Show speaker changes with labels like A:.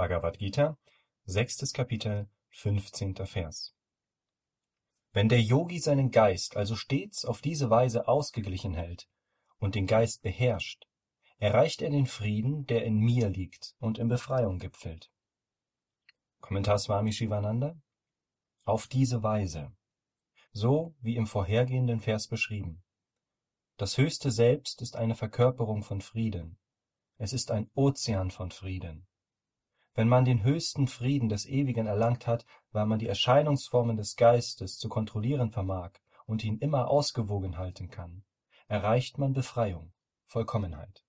A: Bhagavad Gita, sechstes Kapitel, 15. Vers. Wenn der Yogi seinen Geist also stets auf diese Weise ausgeglichen hält und den Geist beherrscht, erreicht er den Frieden, der in mir liegt und in Befreiung gipfelt. Kommentar Swami Shivananda Auf diese Weise, so wie im vorhergehenden Vers beschrieben. Das höchste Selbst ist eine Verkörperung von Frieden. Es ist ein Ozean von Frieden. Wenn man den höchsten Frieden des Ewigen erlangt hat, weil man die Erscheinungsformen des Geistes zu kontrollieren vermag und ihn immer ausgewogen halten kann, erreicht man Befreiung, Vollkommenheit